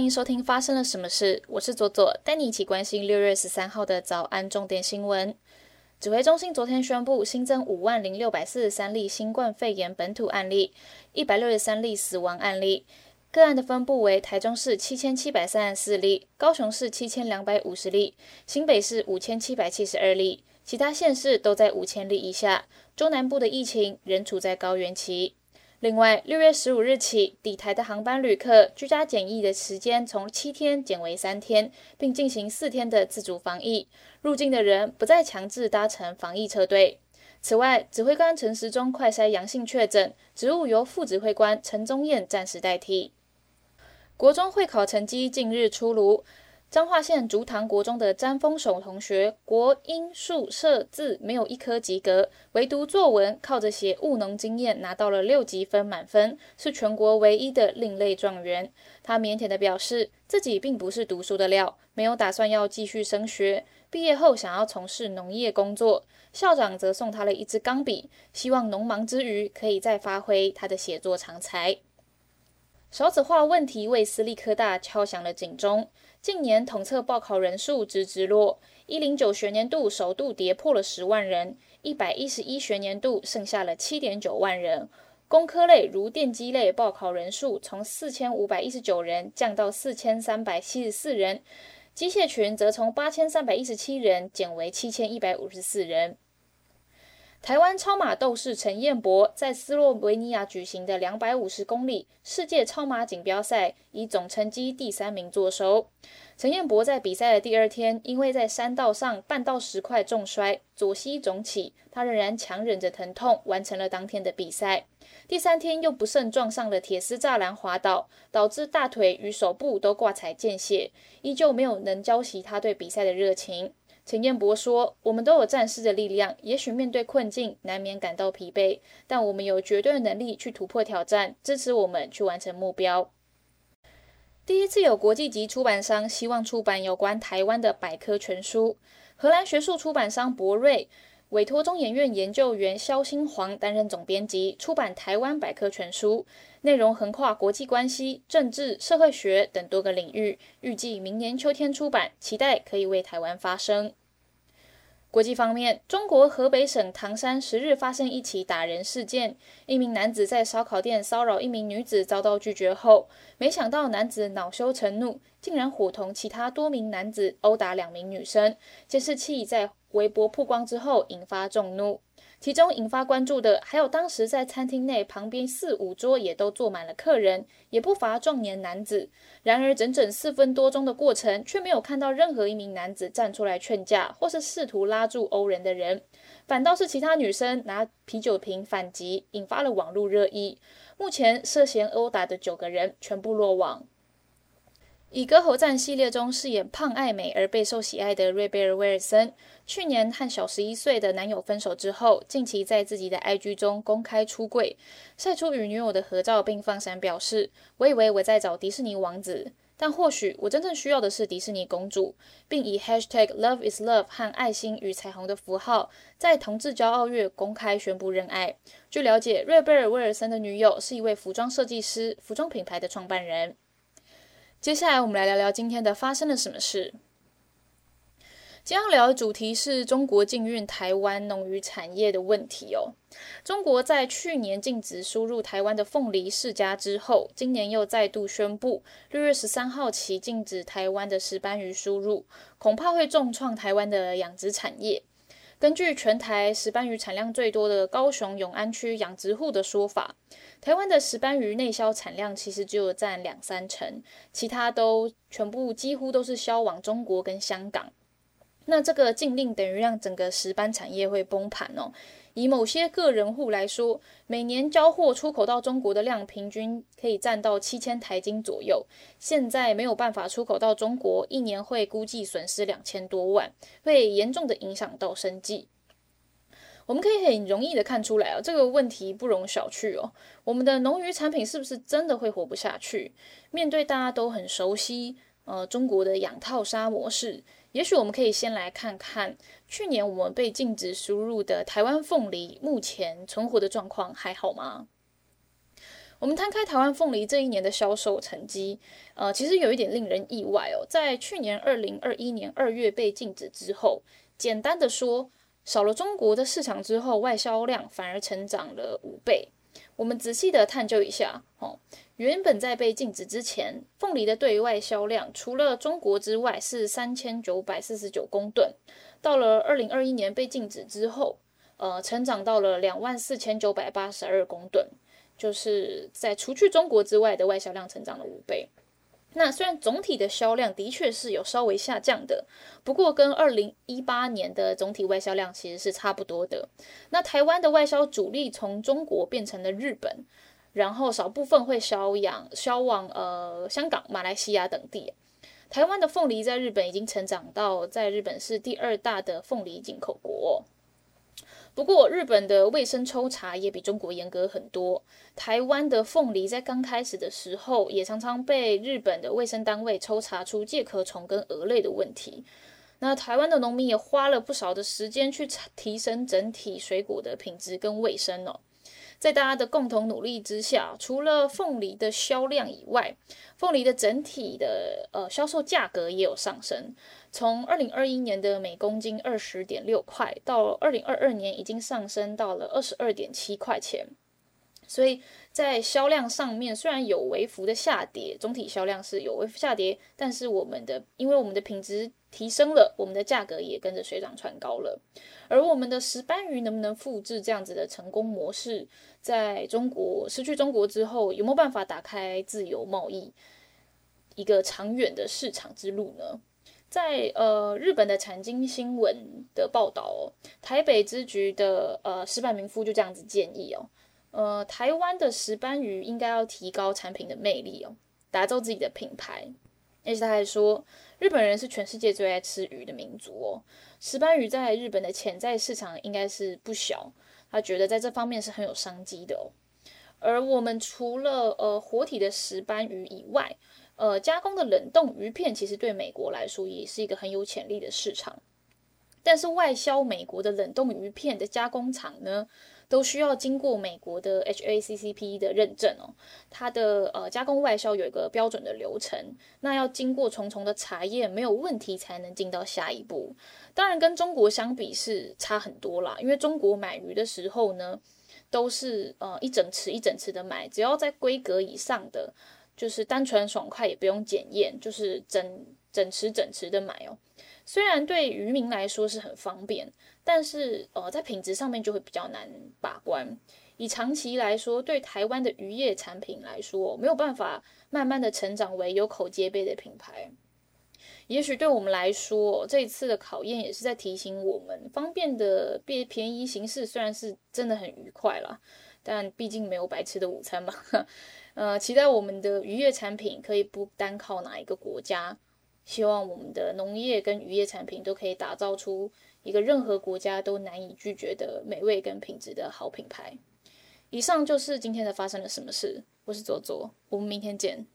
欢迎收听发生了什么事，我是左左，带你一起关心六月十三号的早安重点新闻。指挥中心昨天宣布新增五万零六百四十三例新冠肺炎本土案例，一百六十三例死亡案例。个案的分布为台中市七千七百三十四例，高雄市七千两百五十例，新北市五千七百七十二例，其他县市都在五千例以下。中南部的疫情仍处在高原期。另外，六月十五日起，抵台的航班旅客居家检疫的时间从七天减为三天，并进行四天的自主防疫。入境的人不再强制搭乘防疫车队。此外，指挥官陈时中快筛阳性确诊，职务由副指挥官陈宗彦暂时代替。国中会考成绩近日出炉。彰化县竹塘国中的詹丰守同学，国英数设字没有一科及格，唯独作文靠着写务农经验拿到了六级分满分，是全国唯一的另类状元。他腼腆地表示，自己并不是读书的料，没有打算要继续升学，毕业后想要从事农业工作。校长则送他了一支钢笔，希望农忙之余可以再发挥他的写作长才。少子化问题为私立科大敲响了警钟。近年统测报考人数直直落，一零九学年度首度跌破了十万人，一百一十一学年度剩下了七点九万人。工科类如电机类报考人数从四千五百一十九人降到四千三百七十四人，机械群则从八千三百一十七人减为七千一百五十四人。台湾超马斗士陈彦博在斯洛维尼亚举行的两百五十公里世界超马锦标赛，以总成绩第三名作收。陈彦博在比赛的第二天，因为在山道上绊到石块重摔，左膝肿起，他仍然强忍着疼痛完成了当天的比赛。第三天又不慎撞上了铁丝栅栏滑倒，导致大腿与手部都挂彩见血，依旧没有能浇熄他对比赛的热情。陈彦博说：“我们都有战士的力量，也许面对困境难免感到疲惫，但我们有绝对的能力去突破挑战，支持我们去完成目标。”第一次有国际级出版商希望出版有关台湾的百科全书，荷兰学术出版商博瑞委托中研院研究员肖新煌担任总编辑，出版台湾百科全书，内容横跨国际关系、政治、社会学等多个领域，预计明年秋天出版，期待可以为台湾发声。国际方面，中国河北省唐山十日发生一起打人事件。一名男子在烧烤店骚扰一名女子，遭到拒绝后，没想到男子恼羞成怒，竟然伙同其他多名男子殴打两名女生。监视器在微博曝光之后，引发众怒。其中引发关注的，还有当时在餐厅内旁边四五桌也都坐满了客人，也不乏壮年男子。然而，整整四分多钟的过程，却没有看到任何一名男子站出来劝架，或是试图拉住殴人的人，反倒是其他女生拿啤酒瓶反击，引发了网络热议。目前涉嫌殴打的九个人全部落网。以《歌喉战》系列中饰演胖爱美而备受喜爱的瑞贝尔·威尔森，去年和小十一岁的男友分手之后，近期在自己的 IG 中公开出柜，晒出与女友的合照，并放闪表示：“我以为我在找迪士尼王子，但或许我真正需要的是迪士尼公主。”并以 Hashtag #LoveIsLove 和爱心与彩虹的符号，在同志骄傲月公开宣布认爱。据了解，瑞贝尔·威尔森的女友是一位服装设计师，服装品牌的创办人。接下来，我们来聊聊今天的发生了什么事。今天要聊的主题是中国禁运台湾农渔产业的问题哦。中国在去年禁止输入台湾的凤梨世家之后，今年又再度宣布，六月十三号起禁止台湾的石斑鱼输入，恐怕会重创台湾的养殖产业。根据全台石斑鱼产量最多的高雄永安区养殖户的说法，台湾的石斑鱼内销产量其实只有占两三成，其他都全部几乎都是销往中国跟香港。那这个禁令等于让整个石斑产业会崩盘哦。以某些个人户来说，每年交货出口到中国的量平均可以占到七千台斤左右。现在没有办法出口到中国，一年会估计损失两千多万，会严重的影响到生计。我们可以很容易的看出来啊，这个问题不容小觑哦。我们的农渔产品是不是真的会活不下去？面对大家都很熟悉，呃，中国的养套杀模式。也许我们可以先来看看去年我们被禁止输入的台湾凤梨，目前存活的状况还好吗？我们摊开台湾凤梨这一年的销售成绩，呃，其实有一点令人意外哦。在去年二零二一年二月被禁止之后，简单的说，少了中国的市场之后，外销量反而成长了五倍。我们仔细的探究一下，哦，原本在被禁止之前，凤梨的对外销量除了中国之外是三千九百四十九公吨，到了二零二一年被禁止之后，呃，成长到了两万四千九百八十二公吨。就是在除去中国之外的外销量成长了五倍。那虽然总体的销量的确是有稍微下降的，不过跟二零一八年的总体外销量其实是差不多的。那台湾的外销主力从中国变成了日本，然后少部分会销养销往呃香港、马来西亚等地。台湾的凤梨在日本已经成长到在日本是第二大的凤梨进口国。不过，日本的卫生抽查也比中国严格很多。台湾的凤梨在刚开始的时候，也常常被日本的卫生单位抽查出介壳虫跟蛾类的问题。那台湾的农民也花了不少的时间去提升整体水果的品质跟卫生哦。在大家的共同努力之下，除了凤梨的销量以外，凤梨的整体的呃销售价格也有上升。从二零二一年的每公斤二十点六块，到二零二二年已经上升到了二十二点七块钱。所以在销量上面虽然有微幅的下跌，总体销量是有微幅下跌，但是我们的因为我们的品质提升了，我们的价格也跟着水涨船高了。而我们的石斑鱼能不能复制这样子的成功模式，在中国失去中国之后，有没有办法打开自由贸易一个长远的市场之路呢？在呃日本的产经新闻的报道哦，台北支局的呃石板民夫就这样子建议哦，呃台湾的石斑鱼应该要提高产品的魅力哦，打造自己的品牌。而且他还说，日本人是全世界最爱吃鱼的民族哦。石斑鱼在日本的潜在市场应该是不小，他觉得在这方面是很有商机的哦。而我们除了呃活体的石斑鱼以外，呃加工的冷冻鱼片其实对美国来说也是一个很有潜力的市场。但是外销美国的冷冻鱼片的加工厂呢？都需要经过美国的 HACCP 的认证哦，它的呃加工外销有一个标准的流程，那要经过重重的查验，没有问题才能进到下一步。当然跟中国相比是差很多啦，因为中国买鱼的时候呢，都是呃一整池一整池的买，只要在规格以上的，就是单纯爽快也不用检验，就是整整池整池的买哦。虽然对渔民来说是很方便。但是，呃，在品质上面就会比较难把关。以长期来说，对台湾的渔业产品来说，没有办法慢慢的成长为有口皆碑的品牌。也许对我们来说，这一次的考验也是在提醒我们，方便的便便宜形式虽然是真的很愉快啦，但毕竟没有白吃的午餐嘛。呃，期待我们的渔业产品可以不单靠哪一个国家，希望我们的农业跟渔业产品都可以打造出。一个任何国家都难以拒绝的美味跟品质的好品牌。以上就是今天的发生了什么事。我是左左，我们明天见。